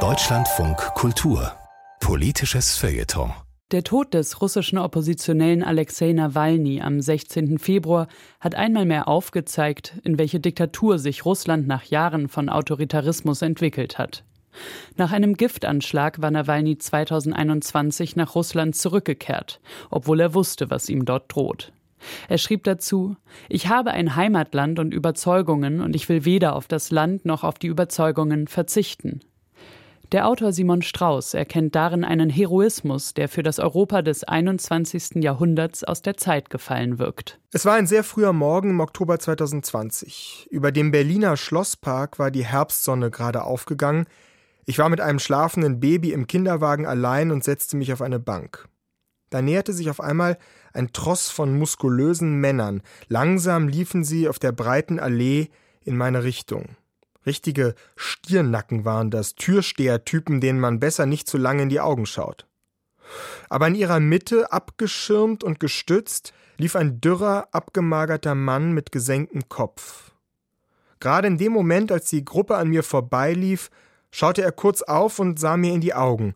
Deutschlandfunk Kultur Politisches Feuilleton der Tod des russischen Oppositionellen Alexei Nawalny am 16. Februar hat einmal mehr aufgezeigt, in welche Diktatur sich Russland nach Jahren von Autoritarismus entwickelt hat. Nach einem Giftanschlag war Nawalny 2021 nach Russland zurückgekehrt, obwohl er wusste, was ihm dort droht. Er schrieb dazu Ich habe ein Heimatland und Überzeugungen und ich will weder auf das Land noch auf die Überzeugungen verzichten. Der Autor Simon Strauß erkennt darin einen Heroismus, der für das Europa des 21. Jahrhunderts aus der Zeit gefallen wirkt. Es war ein sehr früher Morgen im Oktober 2020. Über dem Berliner Schlosspark war die Herbstsonne gerade aufgegangen. Ich war mit einem schlafenden Baby im Kinderwagen allein und setzte mich auf eine Bank. Da näherte sich auf einmal ein Tross von muskulösen Männern. Langsam liefen sie auf der breiten Allee in meine Richtung. Richtige Stirnacken waren das, Türstehertypen, denen man besser nicht zu lange in die Augen schaut. Aber in ihrer Mitte, abgeschirmt und gestützt, lief ein dürrer, abgemagerter Mann mit gesenktem Kopf. Gerade in dem Moment, als die Gruppe an mir vorbeilief, schaute er kurz auf und sah mir in die Augen,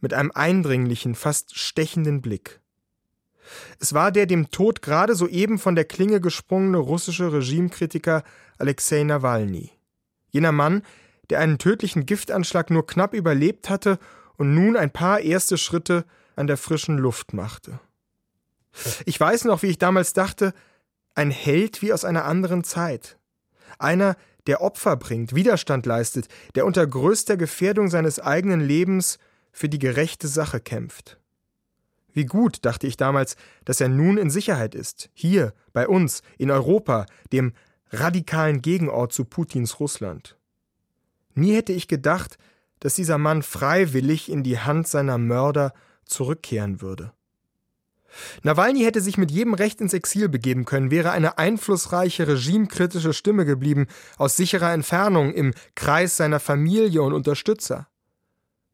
mit einem eindringlichen, fast stechenden Blick. Es war der dem Tod gerade soeben von der Klinge gesprungene russische Regimekritiker Alexei Nawalny. Jener Mann, der einen tödlichen Giftanschlag nur knapp überlebt hatte und nun ein paar erste Schritte an der frischen Luft machte. Ich weiß noch, wie ich damals dachte, ein Held wie aus einer anderen Zeit. Einer, der Opfer bringt, Widerstand leistet, der unter größter Gefährdung seines eigenen Lebens für die gerechte Sache kämpft. Wie gut, dachte ich damals, dass er nun in Sicherheit ist, hier, bei uns, in Europa, dem radikalen Gegenort zu Putins Russland. Nie hätte ich gedacht, dass dieser Mann freiwillig in die Hand seiner Mörder zurückkehren würde. Nawalny hätte sich mit jedem Recht ins Exil begeben können, wäre eine einflussreiche, regimekritische Stimme geblieben, aus sicherer Entfernung im Kreis seiner Familie und Unterstützer.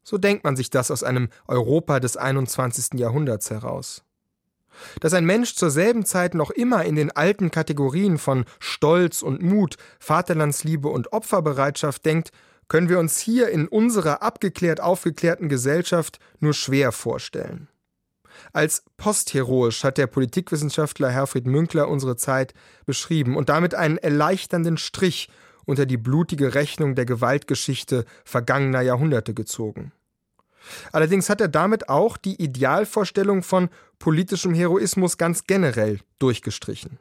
So denkt man sich das aus einem Europa des 21. Jahrhunderts heraus. Dass ein Mensch zur selben Zeit noch immer in den alten Kategorien von Stolz und Mut, Vaterlandsliebe und Opferbereitschaft denkt, können wir uns hier in unserer abgeklärt aufgeklärten Gesellschaft nur schwer vorstellen. Als postheroisch hat der Politikwissenschaftler Herfried Münkler unsere Zeit beschrieben und damit einen erleichternden Strich unter die blutige Rechnung der Gewaltgeschichte vergangener Jahrhunderte gezogen. Allerdings hat er damit auch die Idealvorstellung von politischem Heroismus ganz generell durchgestrichen.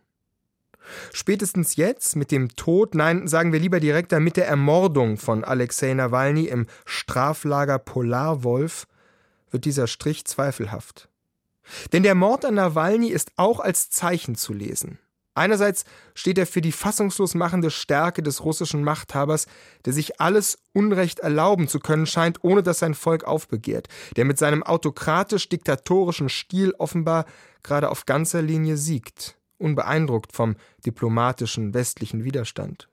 Spätestens jetzt, mit dem Tod, nein, sagen wir lieber direkter, mit der Ermordung von Alexei Nawalny im Straflager Polarwolf, wird dieser Strich zweifelhaft. Denn der Mord an Nawalny ist auch als Zeichen zu lesen. Einerseits steht er für die fassungslos machende Stärke des russischen Machthabers, der sich alles Unrecht erlauben zu können scheint, ohne dass sein Volk aufbegehrt, der mit seinem autokratisch-diktatorischen Stil offenbar gerade auf ganzer Linie siegt, unbeeindruckt vom diplomatischen westlichen Widerstand.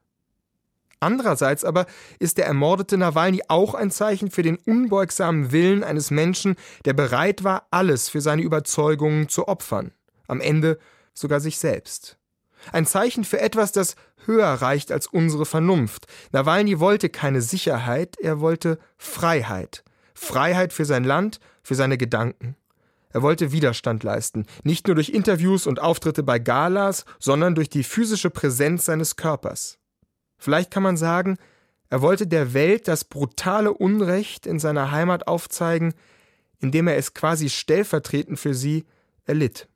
Andererseits aber ist der ermordete Nawalny auch ein Zeichen für den unbeugsamen Willen eines Menschen, der bereit war, alles für seine Überzeugungen zu opfern, am Ende sogar sich selbst. Ein Zeichen für etwas, das höher reicht als unsere Vernunft. Nawalny wollte keine Sicherheit, er wollte Freiheit. Freiheit für sein Land, für seine Gedanken. Er wollte Widerstand leisten, nicht nur durch Interviews und Auftritte bei Galas, sondern durch die physische Präsenz seines Körpers. Vielleicht kann man sagen, er wollte der Welt das brutale Unrecht in seiner Heimat aufzeigen, indem er es quasi stellvertretend für sie erlitt.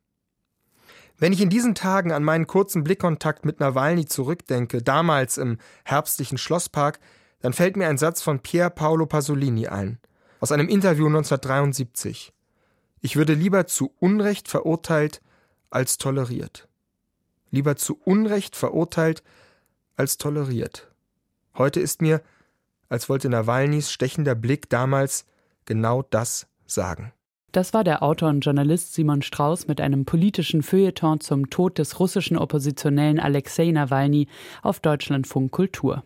Wenn ich in diesen Tagen an meinen kurzen Blickkontakt mit Nawalny zurückdenke, damals im herbstlichen Schlosspark, dann fällt mir ein Satz von Pier Paolo Pasolini ein, aus einem Interview 1973. Ich würde lieber zu Unrecht verurteilt als toleriert. Lieber zu Unrecht verurteilt als toleriert. Heute ist mir, als wollte Nawalnys stechender Blick damals genau das sagen. Das war der Autor und Journalist Simon Strauß mit einem politischen Feuilleton zum Tod des russischen Oppositionellen Alexei Nawalny auf Deutschlandfunk Kultur.